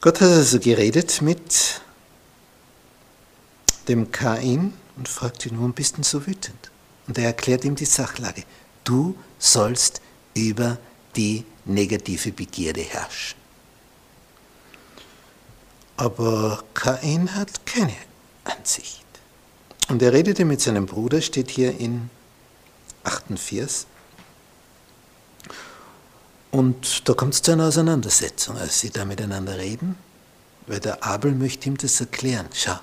Gott hat also geredet mit dem Kain und fragt ihn, warum bist du so wütend? Und er erklärt ihm die Sachlage. Du sollst über die negative Begierde herrschen. Aber Kain hat keine Ansicht. Und er redete mit seinem Bruder, steht hier in 8. Vers. Und da kommt es zu einer Auseinandersetzung, als sie da miteinander reden, weil der Abel möchte ihm das erklären. Schau,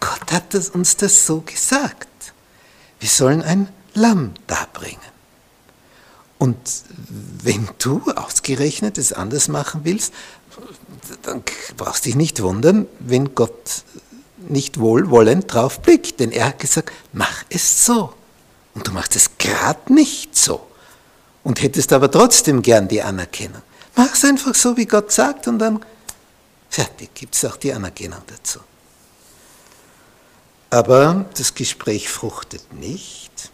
Gott hat das, uns das so gesagt. Wir sollen ein Lamm darbringen. Und wenn du ausgerechnet es anders machen willst, dann brauchst du dich nicht wundern, wenn Gott nicht wohlwollend drauf blickt. Denn er hat gesagt, mach es so. Und du machst es gerade nicht so und hättest aber trotzdem gern die Anerkennung. Mach es einfach so, wie Gott sagt und dann fertig, gibt es auch die Anerkennung dazu. Aber das Gespräch fruchtet nicht.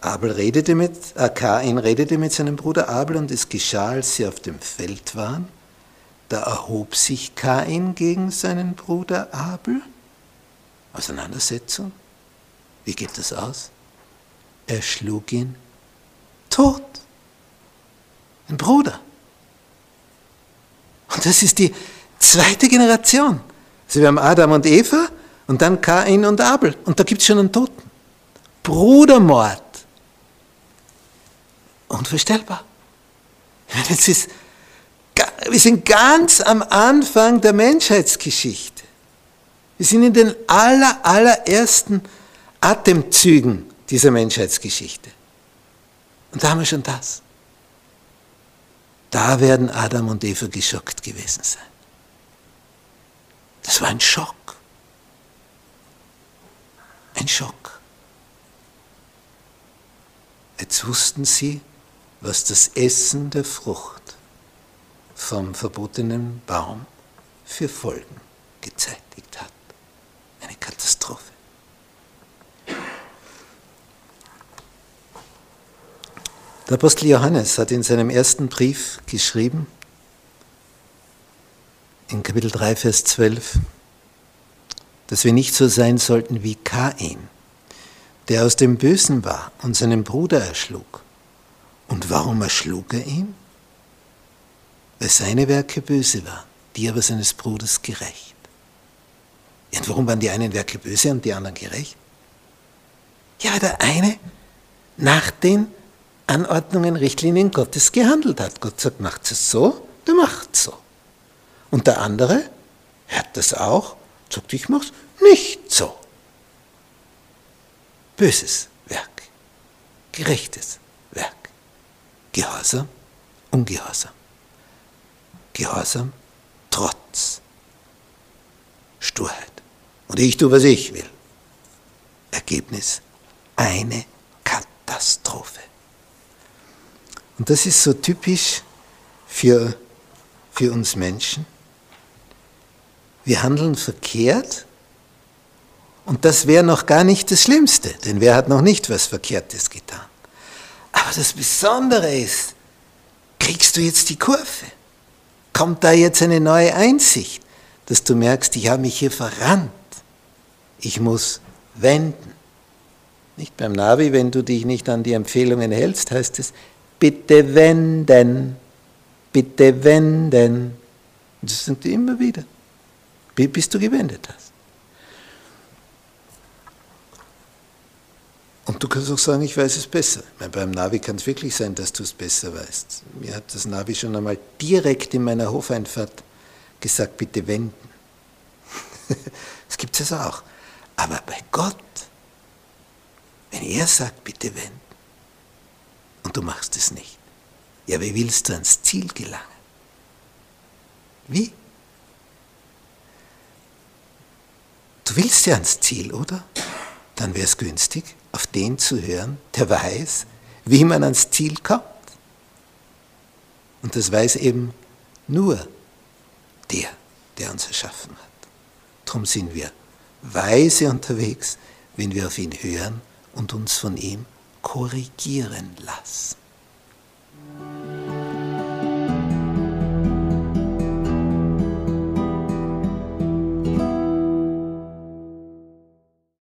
Abel redete mit, äh, Kain redete mit seinem Bruder Abel und es geschah, als sie auf dem Feld waren. Da erhob sich Kain gegen seinen Bruder Abel. Auseinandersetzung. Wie geht das aus? Er schlug ihn tot. Ein Bruder. Und das ist die zweite Generation. Also wir haben Adam und Eva und dann Kain und Abel. Und da gibt es schon einen Toten. Brudermord. Unvorstellbar. Das ist, wir sind ganz am Anfang der Menschheitsgeschichte. Wir sind in den aller, allerersten Atemzügen dieser Menschheitsgeschichte. Und da haben wir schon das. Da werden Adam und Eva geschockt gewesen sein. Das war ein Schock. Ein Schock. Jetzt wussten sie, was das Essen der Frucht vom verbotenen Baum für Folgen gezeitigt hat. Eine Katastrophe. Der Apostel Johannes hat in seinem ersten Brief geschrieben, in Kapitel 3, Vers 12, dass wir nicht so sein sollten wie Kain, der aus dem Bösen war und seinen Bruder erschlug. Und warum erschlug er ihn? Weil seine Werke böse waren, die aber seines Bruders gerecht. Und warum waren die einen Werke böse und die anderen gerecht? Ja, der eine nach den Anordnungen, Richtlinien Gottes gehandelt hat. Gott sagt, macht es so, der macht so. Und der andere hört das auch, sagt, ich mach's nicht so. Böses Werk, gerechtes Werk, Gehorsam, Ungehorsam, Gehorsam, Trotz, Sturheit. Und ich tue, was ich will. Ergebnis, eine Katastrophe. Und das ist so typisch für, für uns Menschen. Wir handeln verkehrt und das wäre noch gar nicht das Schlimmste, denn wer hat noch nicht was Verkehrtes getan? Aber das Besondere ist, kriegst du jetzt die Kurve? Kommt da jetzt eine neue Einsicht, dass du merkst, ich habe mich hier verrannt. Ich muss wenden. Nicht beim Navi, wenn du dich nicht an die Empfehlungen hältst, heißt es, bitte wenden, bitte wenden. Das sind immer wieder, bis du gewendet hast. Und du kannst auch sagen, ich weiß es besser. Meine, beim Navi kann es wirklich sein, dass du es besser weißt. Mir hat das Navi schon einmal direkt in meiner Hofeinfahrt gesagt, bitte wenden. das gibt es auch. Aber bei Gott, wenn er sagt, bitte wenden, und du machst es nicht, ja, wie willst du ans Ziel gelangen? Wie? Du willst ja ans Ziel, oder? Dann wäre es günstig, auf den zu hören, der weiß, wie man ans Ziel kommt. Und das weiß eben nur der, der uns erschaffen hat. Darum sind wir weise unterwegs, wenn wir auf ihn hören und uns von ihm korrigieren lassen.